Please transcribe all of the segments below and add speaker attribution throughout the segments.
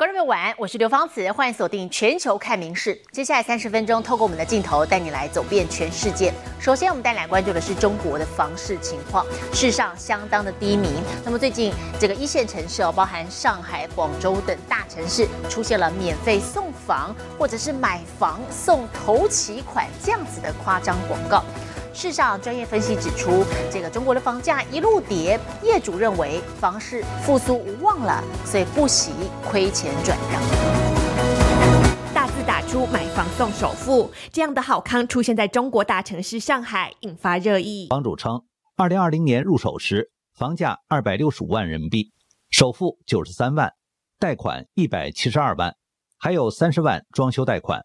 Speaker 1: 观众朋友晚安，我是刘芳慈，欢迎锁定全球看名事。接下来三十分钟，透过我们的镜头带你来走遍全世界。首先，我们带来关注的是中国的房市情况，事实上相当的低迷。那么最近这个一线城市哦，包含上海、广州等大城市，出现了免费送房或者是买房送头期款这样子的夸张广告。市上专业分析指出，这个中国的房价一路跌，业主认为房市复苏无望了，所以不惜亏钱转让。
Speaker 2: 大字打出“买房送首付”这样的好康出现在中国大城市上海，引发热议。
Speaker 3: 房主称，二零二零年入手时房价二百六十五万人民币，首付九十三万，贷款一百七十二万，还有三十万装修贷款，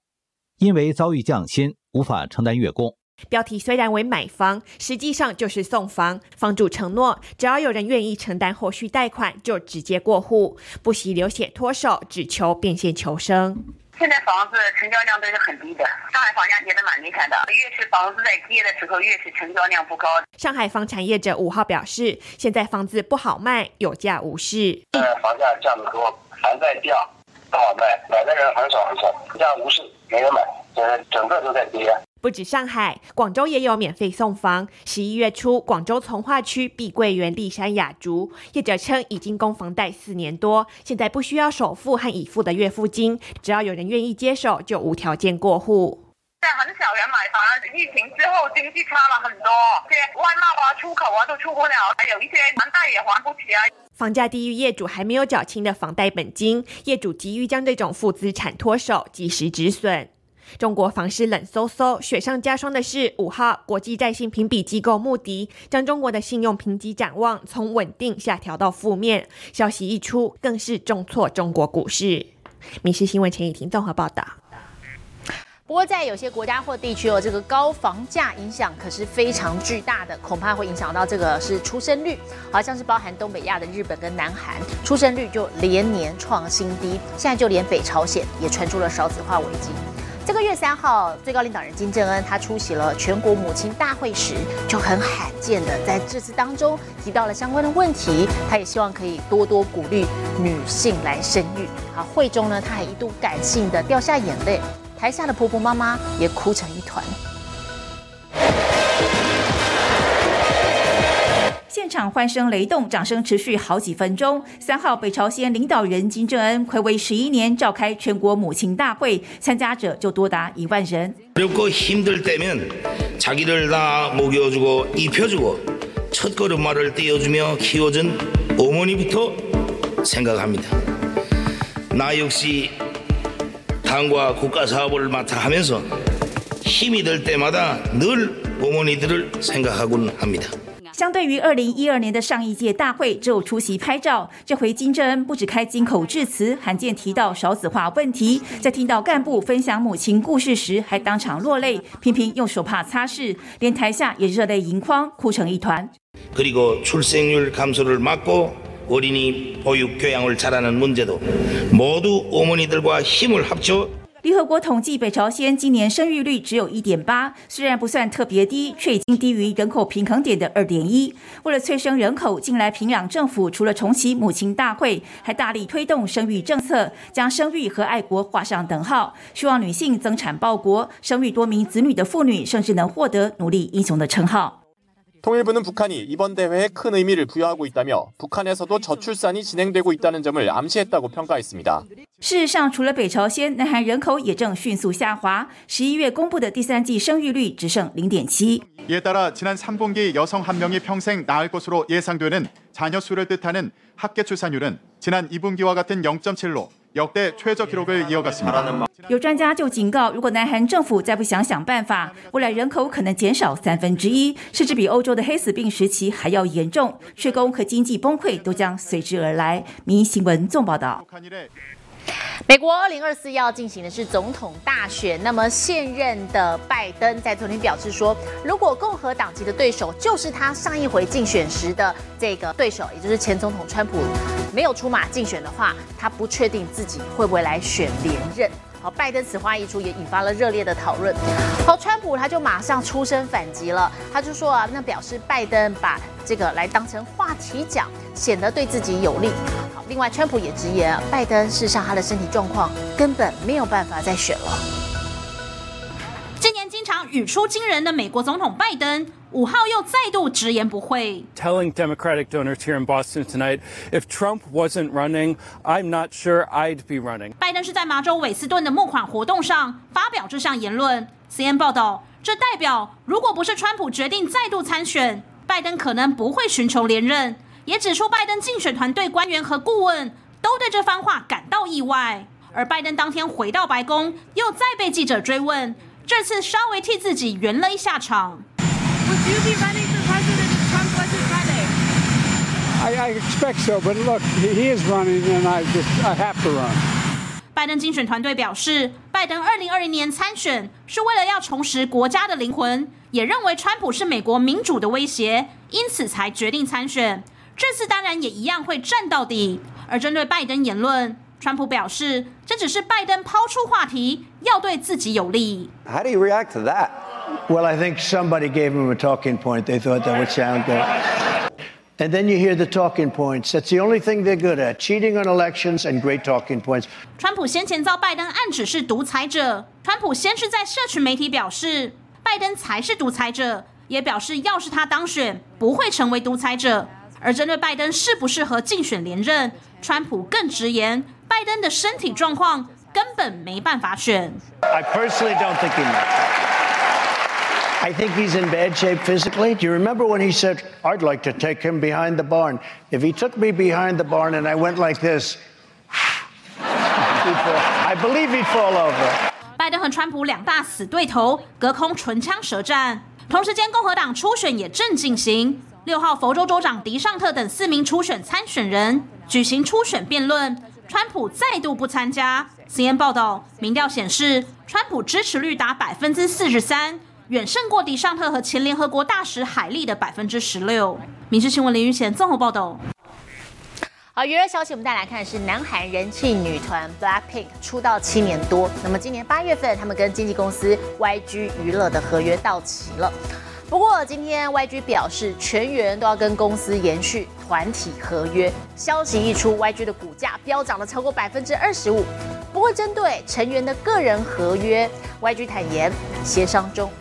Speaker 3: 因为遭遇降薪，无法承担月供。
Speaker 2: 标题虽然为买房，实际上就是送房。房主承诺，只要有人愿意承担后续贷款，就直接过户，不惜流血脱手，只求变现求生。
Speaker 4: 现在房子成交量都是很低的，上海房价跌得蛮厉害的。越是房子在跌的时候，越是成交量不高。
Speaker 2: 上海房产业者五号表示，现在房子不好卖，有价无市。
Speaker 5: 呃，房价降得多，还在掉，不好卖，买的人很少很少，有价无市，没人买，呃，整个都在跌。
Speaker 2: 不止上海，广州也有免费送房。十一月初，广州从化区碧桂园丽山雅竹业者称，已经供房贷四年多，现在不需要首付和已付的月付金，只要有人愿意接手，就无条件过户。
Speaker 4: 现在很少人买房，疫情之后经济差了很多，外贸啊、出口啊都出不了，还有一些房贷也还不起啊。
Speaker 2: 房价低于业主还没有缴清的房贷本金，业主急于将这种负资产脱手，及时止损。中国房市冷飕飕，雪上加霜的是，五号国际债信评比机构穆迪将中国的信用评级展望从稳定下调到负面。消息一出，更是重挫中国股市。民事新闻陈以婷综合报道。
Speaker 1: 不过，在有些国家或地区哦，这个高房价影响可是非常巨大的，恐怕会影响到这个是出生率，好像是包含东北亚的日本跟南韩，出生率就连年创新低。现在就连北朝鲜也传出了少子化危机。这个月三号，最高领导人金正恩他出席了全国母亲大会时，就很罕见的在这次当中提到了相关的问题。他也希望可以多多鼓励女性来生育。啊，会中呢，他还一度感性的掉下眼泪，台下的婆婆妈妈也哭成一团。
Speaker 2: 场欢声雷动，掌声持续好几分钟。三号，北朝鲜领导人金正恩暌违十一年召开全国母亲大会，参加者就多达一万人。
Speaker 6: 어렵고힘들때면자기를다먹여주고입혀주고첫걸음마를떼어주며키워준어머니부터생각합니다나역시당과국가사업을맡아하면서힘이들때마다늘어머니들을생각하곤합니다
Speaker 2: 相对于二零一二年的上一届大会，只有出席拍照。这回金正恩不止开金口致辞，罕见提到少子化问题，在听到干部分享母亲故事时，还当场落泪，频频用手帕擦拭，连台下也热泪盈眶，哭成一团。
Speaker 6: 그리고출생률감소를막고어린이보육교양을잘하는문제도모두어머니들과힘을합쳐
Speaker 2: 联合国统计，北朝鲜今年生育率只有一点八，虽然不算特别低，却已经低于人口平衡点的二点一。为了催生人口，近来平壤政府除了重启母亲大会，还大力推动生育政策，将生育和爱国画上等号，希望女性增产报国，生育多名子女的妇女甚至能获得努力英雄的称号。
Speaker 7: 통일부는 북한이 이번 대회에 큰 의미를 부여하고 있다며 북한에서도 저출산이 진행되고 있다는 점을 암시했다고 평가했습니다.
Speaker 2: 事实上，除了北朝鲜，南韩人口也正迅速下滑。十一月公布的第三季生育率只剩零点七。
Speaker 8: 이에 따라 지난 3분기 여성 한 명이 평생 낳을 것으로 예상되는 자녀 수를 뜻하는 합계 출산율은 지난 2분기와 같은 0.7로 역대 최저 기록을 이어갔습니다.
Speaker 2: 有专家就警告，如果南韩政府再不想想办法，未来人口可能减少三分之一，甚至比欧洲的黑死病时期还要严重，缺工和经济崩溃都将随之而来。民营新闻纵报道。
Speaker 1: 美国二零二四要进行的是总统大选，那么现任的拜登在昨天表示说，如果共和党籍的对手就是他上一回竞选时的这个对手，也就是前总统川普没有出马竞选的话，他不确定自己会不会来选连任。好，拜登此话一出，也引发了热烈的讨论。好，川普他就马上出声反击了，他就说啊，那表示拜登把这个来当成话题讲，显得对自己有利。好。另外，川普也直言，拜登事实上他的身体状况根本没有办法再选了。
Speaker 9: 语出惊人的美国总统拜登，五号又再度直言不讳。
Speaker 10: Telling Democratic donors here in Boston tonight, if Trump wasn't running, I'm not sure I'd be running.
Speaker 9: 拜登是在麻州韦斯顿的募款活动上发表这项言论。CNN 报道，这代表如果不是川普决定再度参选，拜登可能不会寻求连任。也指出，拜登竞选团队官员和顾问都对这番话感到意外。而拜登当天回到白宫，又再被记者追问，这次稍微替自己圆了一下场。
Speaker 11: I expect so, but look, he is running, and I just I have to run.
Speaker 9: 拜登竞选团队表示，拜登二零二零年参选是为了要重拾国家的灵魂，也认为川普是美国民主的威胁，因此才决定参选。这次当然也一样会战到底。而针对拜登言论。川普表示，这只是拜登抛出话题，要对自己有利。
Speaker 12: How do you react to that?
Speaker 13: Well, I think somebody gave him a talking point. They thought that would sound good. And then you hear the talking points. That's the only thing they're good at cheating on elections and great talking points.
Speaker 9: 川普先前遭拜登暗指是独裁者，川普先是在社群媒体表示，拜登才是独裁者，也表示要是他当选，不会成为独裁者。而针对拜登适不适合竞选连任，川普更直言，拜登的身体状况根本没办法选。
Speaker 13: I personally don't think he might. I think he's in bad shape physically. Do you remember when he said, I'd like to take him behind the barn? If he took me behind the barn and I went like this. I believe he'd fall over.
Speaker 9: 拜登和川普两大死对头隔空唇枪舌战，同时间共和党初选也正进行。六号，佛州州长迪尚特等四名初选参选人举行初选辩论，川普再度不参加。CNN 报道，民调显示川普支持率达百分之四十三，远胜过迪尚特和前联合国大使海利的百分之十六。民事新闻林玉贤综合报道。
Speaker 1: 好，娱乐消息，我们再来看的是南韩人气女团 BLACKPINK 出道七年多，那么今年八月份，他们跟经纪公司 YG 娱乐的合约到期了。不过今天 YG 表示，全员都要跟公司延续团体合约。消息一出，YG 的股价飙涨了超过百分之二十五。不过针对成员的个人合约，YG 坦言协商中。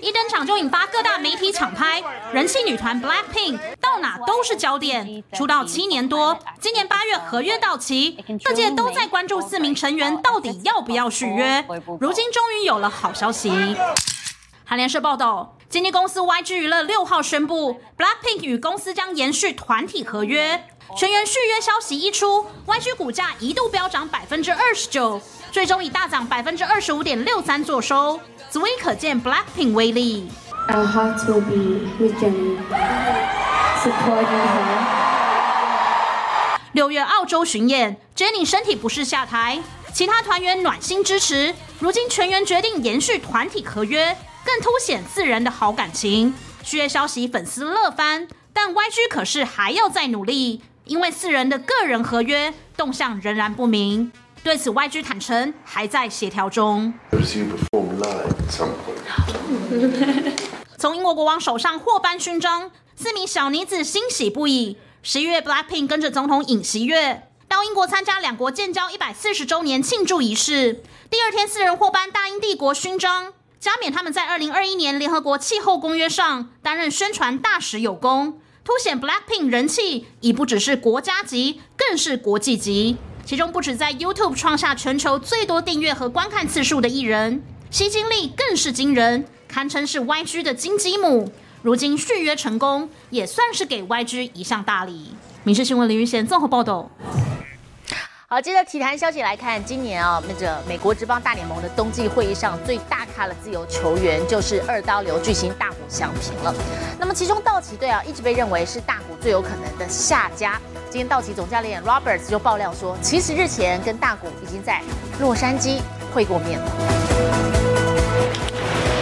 Speaker 9: 一登场就引发各大媒体抢拍，人气女团 BLACKPINK 到哪都是焦点。出道七年多，今年八月合约到期，各界都在关注四名成员到底要不要续约。如今终于有了好消息。韩联社报道，经纪公司 YG 娱乐六号宣布，BLACKPINK 与公司将延续团体合约。全员续约消息一出，YG 股价一度飙涨百分之二十九，最终以大涨百分之二十五点六三作收。足以可见 BLACKPINK 威力。
Speaker 14: Our hearts will be with Jennie, supporting her.
Speaker 9: 六月澳洲巡演，Jennie 身体不适下台，其他团员暖心支持。如今全员决定延续团体合约，更凸显四人的好感情。续约消息粉丝乐翻，但 YG 可是还要再努力，因为四人的个人合约动向仍然不明。对此，YG 坦诚还在协调中。从英国国王手上获颁勋章，四名小女子欣喜不已。十一月，BLACKPINK 跟着总统尹锡悦到英国参加两国建交一百四十周年庆祝仪式。第二天，四人获颁大英帝国勋章，加冕他们在二零二一年联合国气候公约上担任宣传大使有功，凸显 BLACKPINK 人气已不只是国家级，更是国际级。其中不止在 YouTube 创下全球最多订阅和观看次数的艺人，吸金力更是惊人，堪称是 YG 的金鸡母。如今续约成功，也算是给 YG 一项大礼。民事新闻林玉贤综合报道。
Speaker 1: 好，接着体坛消息来看，今年啊，那个美国职棒大联盟的冬季会议上最大咖的自由球员就是二刀流巨星大谷翔平了。那么其中道奇队啊，一直被认为是大谷最有可能的下家。今天道奇总教练 Roberts 就爆料说，其实日前跟大谷已经在洛杉矶会过面了。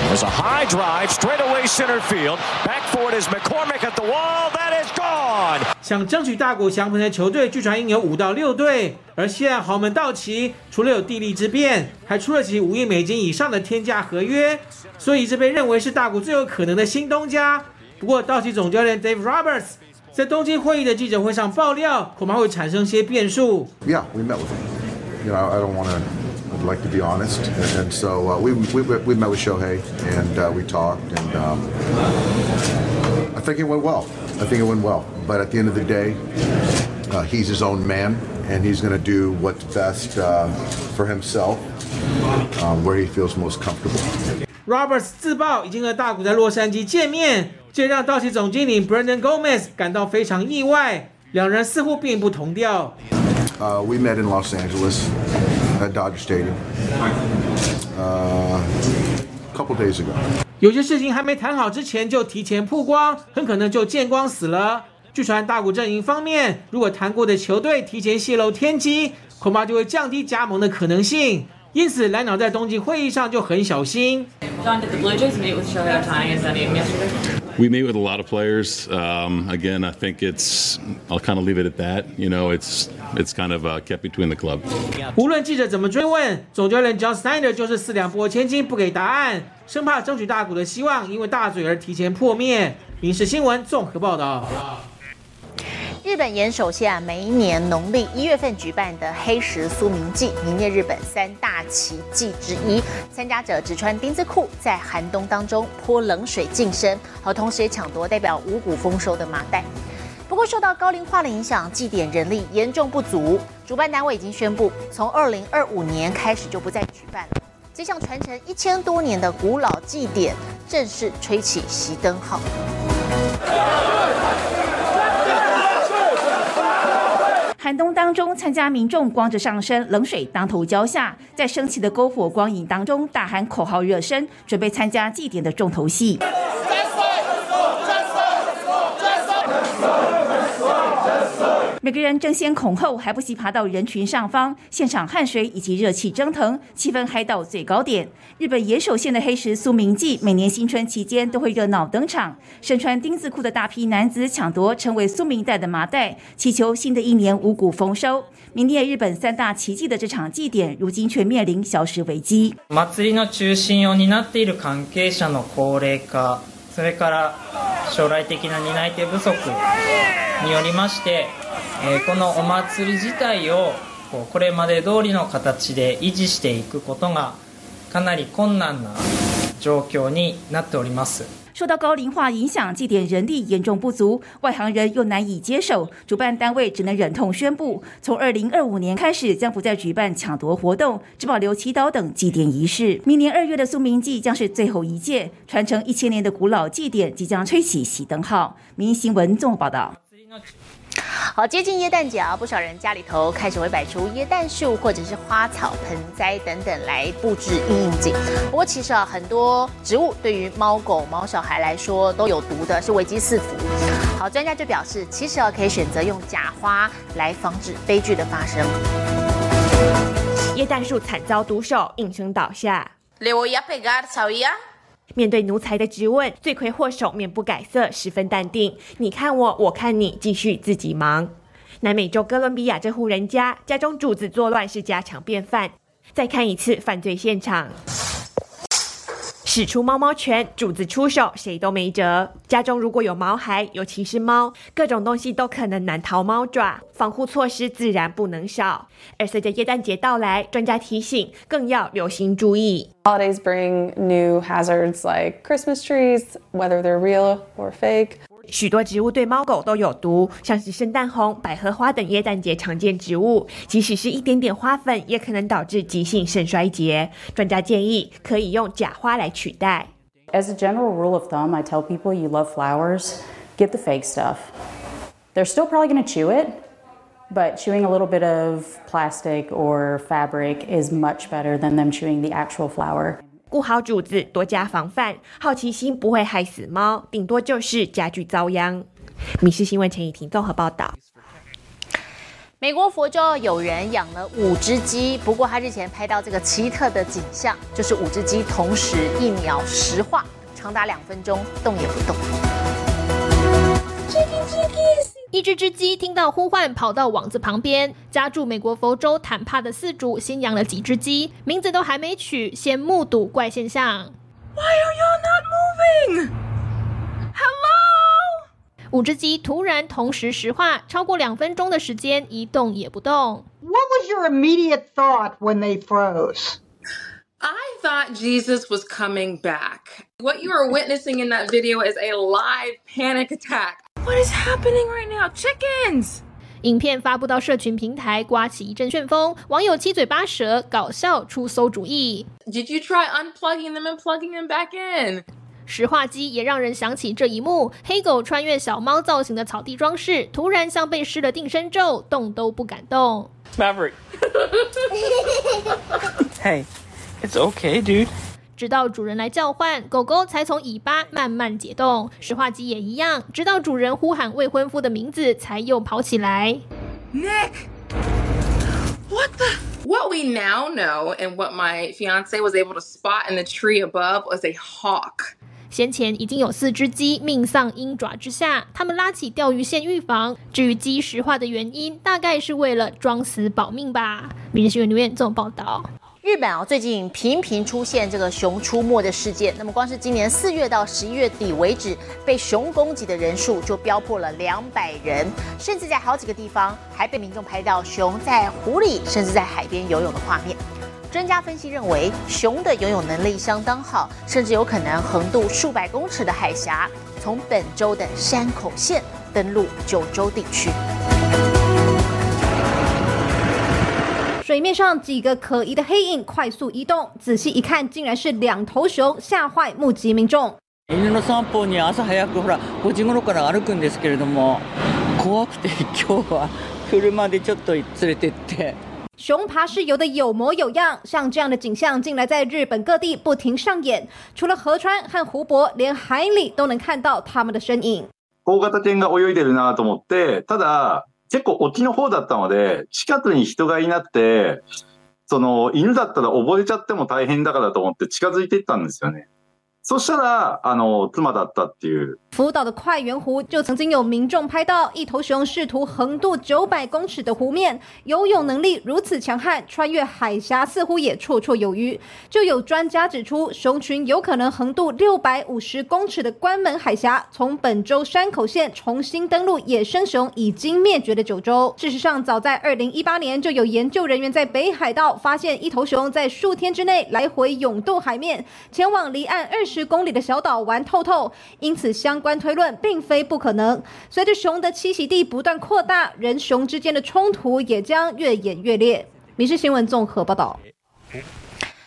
Speaker 15: There's a high drive, straight away center field. Back for it is McCormick at the wall. That is gone.
Speaker 16: 想争取大谷翔平的球队，据传应有五到六队。而现在豪门道奇除了有地利之便，还出了其五亿美金以上的天价合约，所以这被认为是大谷最有可能的新东家。不过道奇总教练 Dave Roberts 在东京会议的记者会上爆料，恐怕会产生些变数。
Speaker 12: Yeah, we met with him. You know, I don't want to. I'd like to be honest, and, and so uh, we, we we met with Shohei and uh, we talked, and um, I think it went well. I think it went well. But at the end of the day, uh, he's his own man, and he's going to do what's best uh, for himself, um, where he feels most comfortable.
Speaker 16: Roberts 自曝已经和大谷在洛杉矶见面，这让道奇总经理 Brandon Gomez 感到非常意外，两人似乎并不同调。
Speaker 12: Uh, we met in Los Angeles
Speaker 16: 有些事情还没谈好之前就提前曝光，很可能就见光死了。据传大谷阵营方面，如果谈过的球队提前泄露天机，恐怕就会降低加盟的可能性。因此，蓝鸟在冬季会议上就很小心。
Speaker 17: We meet with a lot of players. Um, again, I think it's. I'll kind of leave it at that. You know, it's it's kind of uh, kept between the club.
Speaker 16: 无论记者怎么追问，总教练 John Snyder 就是四两拨千斤，不给答案，生怕争取大股的希望因为大嘴而提前破灭。民事新闻综合报道。
Speaker 1: 日本岩手县每一年农历一月份举办的黑石苏明祭，名列日本三大奇迹之一。参加者只穿丁字裤，在寒冬当中泼冷水净身，和同时也抢夺代表五谷丰收的麻袋。不过，受到高龄化的影响，祭典人力严重不足。主办单位已经宣布，从二零二五年开始就不再举办了。这项传承一千多年的古老祭典正式吹起熄灯号。
Speaker 2: 寒冬当中，参加民众光着上身，冷水当头浇下，在升起的篝火光影当中大喊口号热身，准备参加祭典的重头戏。每个人争先恐后，还不惜爬到人群上方，现场汗水以及热气蒸腾，气氛嗨到最高点。日本岩手县的黑石苏明祭，每年新春期间都会热闹登场，身穿丁字裤的大批男子抢夺称为苏明袋的麻袋，祈求新的一年五谷丰收。名列日本三大奇迹的这场祭典，如今却面临消失危機。
Speaker 18: 祭りの中心を担っている関係者の高齢化、それから将来的な担い手不足によりまして、 えーこのお祭り自体をこうこれまで通りの形で維持していくことがかなり困難な状況になっております。
Speaker 2: 受到高龄化影响，祭典人力严重不足，外行人又难以接手，主办单位只能忍痛宣布，从二零二五年开始将不再举办抢夺活动，只保留祈祷等祭典仪式。明年二月的苏明祭将是最后一届，传承一千年的古老祭典即将吹起熄灯号。民新闻综合报道。
Speaker 1: 好，接近耶诞节啊，不少人家里头开始会摆出耶诞树或者是花草盆栽等等来布置应应景。不过其实啊，很多植物对于猫狗、猫小孩来说都有毒的，是危机四伏。好，专家就表示，其实啊可以选择用假花来防止悲剧的发生。
Speaker 19: 耶诞树惨遭毒手，应声倒下。
Speaker 20: Le voy a pegar, ¿sabía?
Speaker 19: 面对奴才的质问，罪魁祸首面不改色，十分淡定。你看我，我看你，继续自己忙。南美洲哥伦比亚这户人家，家中主子作乱是家常便饭。再看一次犯罪现场。使出猫猫拳，主子出手，谁都没辙。家中如果有毛孩，尤其是猫，各种东西都可能难逃猫爪，防护措施自然不能少。而随着耶诞节到来，专家提醒，更要留心注意。
Speaker 21: Holidays bring new hazards like Christmas trees, whether they're real or fake.
Speaker 19: 许多植物对猫狗都有毒，像是圣诞红、百合花等耶诞节常见植物，即使是一点点花粉，也可能导致急性肾衰竭。专家建议可以用假花来取代。
Speaker 22: As a general rule of thumb, I tell people you love flowers, get the fake stuff. They're still probably going to chew it, but chewing a little bit of plastic or fabric is much better than them chewing the actual flower.
Speaker 19: 顾好主子，多加防范，好奇心不会害死猫，顶多就是家具遭殃。米氏新闻陈以婷综合报道。
Speaker 1: 美国佛州有人养了五只鸡，不过他日前拍到这个奇特的景象，就是五只鸡同时一秒石化，长达两分钟，动也不动。
Speaker 23: 一只只鸡听到呼唤，跑到网子旁边。家住美国佛州坦帕的饲主先养了几只鸡，名字都还没取，先目睹怪现象。
Speaker 24: Why are you not moving? Hello?
Speaker 23: 五只鸡突然同时石化，超过两分钟的时间一动也不动。
Speaker 25: What was your immediate thought when they froze?
Speaker 26: I thought Jesus was coming back. What you are witnessing in that video is a live panic attack. What is happening right now? Chickens!
Speaker 23: 影片发布到社群平台，刮起一阵旋风，网友七嘴八舌，搞笑出馊主意。
Speaker 26: Did you try unplugging them and plugging them back in?
Speaker 23: 石化机也让人想起这一幕：黑狗穿越小猫造型的草地装饰，突然像被施了定身咒，动都不敢动。
Speaker 27: Maverick. hey, it's okay, dude.
Speaker 23: 直到主人来叫唤，狗狗才从尾巴慢慢解冻。石化鸡也一样，直到主人呼喊未婚夫的名字，才又跑起来。
Speaker 26: Nick! What the? What we now know and what my fiance was able to spot in the tree above was a hawk.
Speaker 23: 先前已经有四只鸡命丧鹰爪之下，他们拉起钓鱼线预防。至于鸡石化的原因，大概是为了装死保命吧。明日新闻留言这种报道。日本啊，最近频频出现这个熊出没的事件。那么，光是今年四月到十一月底为止，被熊攻击的人数就飙破了两百人，甚至在好几个地方还被民众拍到熊在湖里，甚至在海边游泳的画面。专家分析认为，熊的游泳能力相当好，甚至有可能横渡数百公尺的海峡，从本州的山口县登陆九州地区。
Speaker 28: 水面上几个可疑的黑影快速移动，仔细一看，竟然是两头熊，吓坏目击民众。
Speaker 27: 犬の散歩に朝早くほら5時頃から歩くんですけれども怖くて今日は車でちょっと連れてって。
Speaker 28: 熊爬是游的有模有样，像这样的景象，近来在日本各地不停上演。除了河川和湖泊，连海里都能看到它们的身影。
Speaker 29: 大型犬が泳いでるなと思って、ただ、 結構沖の方だったので、近くに人がいなくて、その犬だったら溺れちゃっても大変だからと思って近づいていったんですよね。そしたら、あの、妻だったっていう。
Speaker 28: 福岛的快圆湖就曾经有民众拍到一头熊试图横渡九百公尺的湖面，游泳能力如此强悍，穿越海峡似乎也绰绰有余。就有专家指出，熊群有可能横渡六百五十公尺的关门海峡，从本州山口县重新登陆野生熊已经灭绝的九州。事实上，早在二零一八年就有研究人员在北海道发现一头熊在数天之内来回涌渡海面，前往离岸二 十公里的小岛玩透透，因此相关推论并非不可能。随着熊的栖息地不断扩大，人熊之间的冲突也将越演越烈。民事新闻综合报道。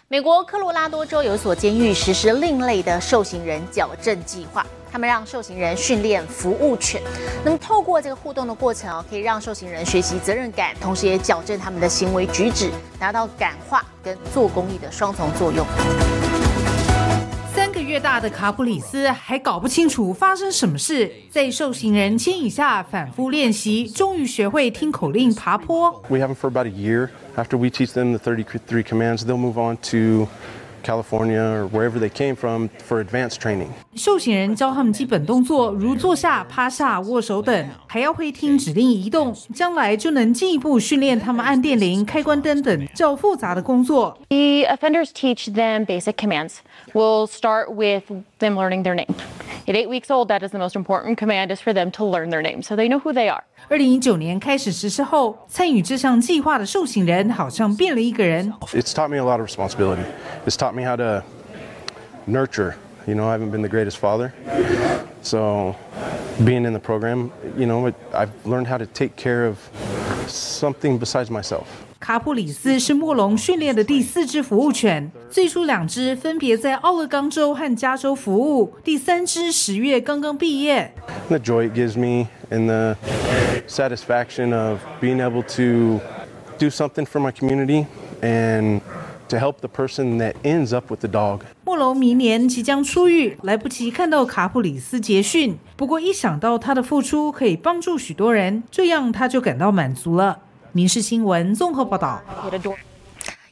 Speaker 1: 美国科罗拉多州有所监狱实施另类的受刑人矫正计划，他们让受刑人训练服务犬。那么透过这个互动的过程哦，可以让受刑人学习责任感，同时也矫正他们的行为举止，达到感化跟做公益的双重作用。
Speaker 30: 三个月大的卡普里斯还搞不清楚发生什么事，在受刑人牵引下反复练习，终于学会听口令爬坡。
Speaker 31: We have them for about a year. After we teach them the 33 commands, they'll move on to California or wherever they came from for advanced training.
Speaker 30: 受刑人教他们基本动作，如坐下、趴下、握手等，还要会听指令移动，将来就能进一步训练他们按电铃、开关灯等较复杂的工作。
Speaker 32: The offenders teach them basic commands. We'll start with them learning their name. At eight weeks old, that is the most important command is for them to learn their name, so they know who they are.
Speaker 30: 二零一九年开始实施后，参与这项计划的受刑人好像变了一个人。
Speaker 31: It's taught me a lot of responsibility. It's taught me how to nurture. You know, I haven't been the greatest father. So, being in the program, you know, it, I've learned how to take care of something besides myself.
Speaker 30: 卡普里斯是莫龙训练的第四只服务犬，最初两只分别在奥勒冈州和加州服务，第三只十月刚刚毕业。
Speaker 31: The joy it gives me and the satisfaction of being able to do something for my community and to help the person that ends up with the dog.
Speaker 30: 莫龙明年即将出狱，来不及看到卡普里斯结训。不过一想到他的付出可以帮助许多人，这样他就感到满足了。民事新闻综合报道。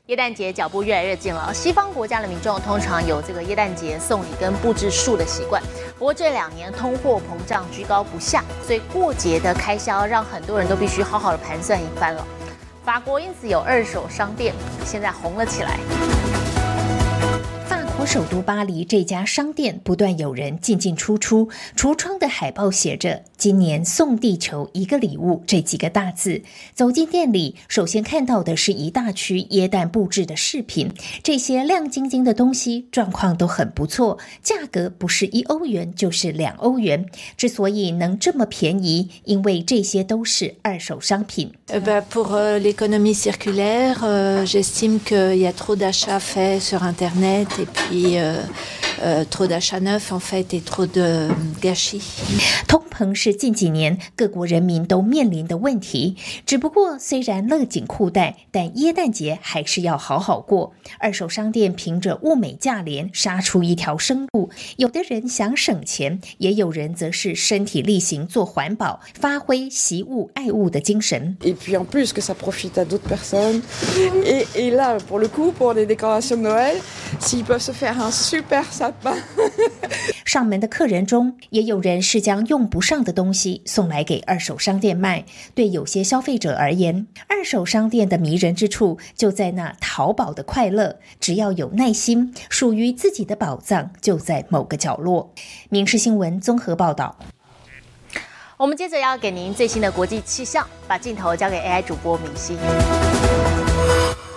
Speaker 1: 耶诞节脚步越来越近了，西方国家的民众通常有这个耶诞节送礼跟布置树的习惯。不过这两年通货膨胀居高不下，所以过节的开销让很多人都必须好好的盘算一番了。法国因此有二手商店现在红了起来。
Speaker 33: 首都巴黎这家商店不断有人进进出出，橱窗的海报写着“
Speaker 34: 今年送地球一个礼物这几个大字。走进店里，首先看到的是一大区椰蛋布置的饰品，这些亮晶晶的东西状况都很不错，价格不是一欧元就是两欧元。之所以能这么便宜，因为这些都是二手商品。
Speaker 35: Eh bah, Pour l'économie circulaire, j'estime qu'il y a trop d'achats faits sur Internet et puis euh, euh, trop d'achats neufs en fait et trop de euh, gâchis.
Speaker 34: 通膨是近几年各国人民都面临的问题。只不过，虽然勒紧裤带，但耶诞节还是要好好过。二手商店凭着物美价廉杀出一条生路。有的人想省钱，也有人则是身体力行做环保，发挥惜物爱物的精神。
Speaker 36: Et puis en plus que ça profite à d'autres personnes. Et, et là, pour le coup, pour les décorations de Noël, s'ils peuvent se faire un super sapin.
Speaker 34: 上门的客人中，也有人是将用不上的东西送来给二手商店卖。对有些消费者而言，二手商店的迷人之处就在那淘宝的快乐。只要有耐心，属于自己的宝藏就在某个角落。民事新闻综合报道。
Speaker 1: 我们接着要给您最新的国际气象，把镜头交给 AI 主播明星。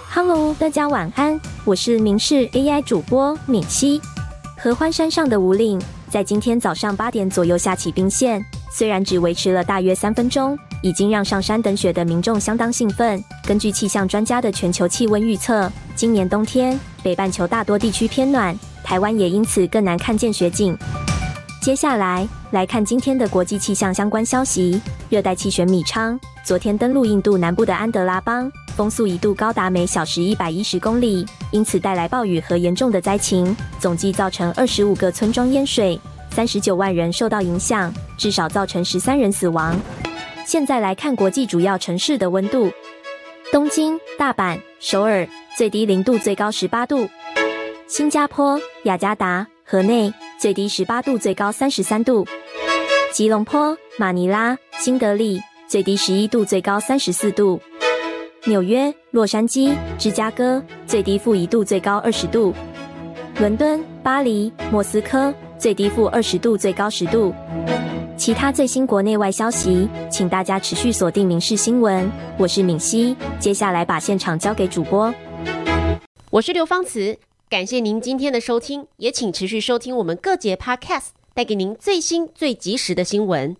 Speaker 37: Hello，大家晚安，我是明视 AI 主播敏熙。合欢山上的五岭在今天早上八点左右下起冰线，虽然只维持了大约三分钟，已经让上山等雪的民众相当兴奋。根据气象专家的全球气温预测，今年冬天北半球大多地区偏暖，台湾也因此更难看见雪景。接下来来看今天的国际气象相关消息。热带气旋米昌昨天登陆印度南部的安德拉邦，风速一度高达每小时一百一十公里，因此带来暴雨和严重的灾情，总计造成二十五个村庄淹水，三十九万人受到影响，至少造成十三人死亡。现在来看国际主要城市的温度：东京、大阪、首尔最低零度，最高十八度；新加坡、雅加达、河内最低十八度，最高三十三度；吉隆坡、马尼拉、新德里最低十一度，最高三十四度；纽约、洛杉矶、芝加哥最低负一度，最高二十度；伦敦、巴黎、莫斯科最低负二十度，最高十度。其他最新国内外消息，请大家持续锁定《民事新闻》。我是敏熙，接下来把现场交给主播。
Speaker 38: 我是刘芳慈，感谢您今天的收听，也请持续收听我们各节 Podcast，带给您最新最及时的新闻。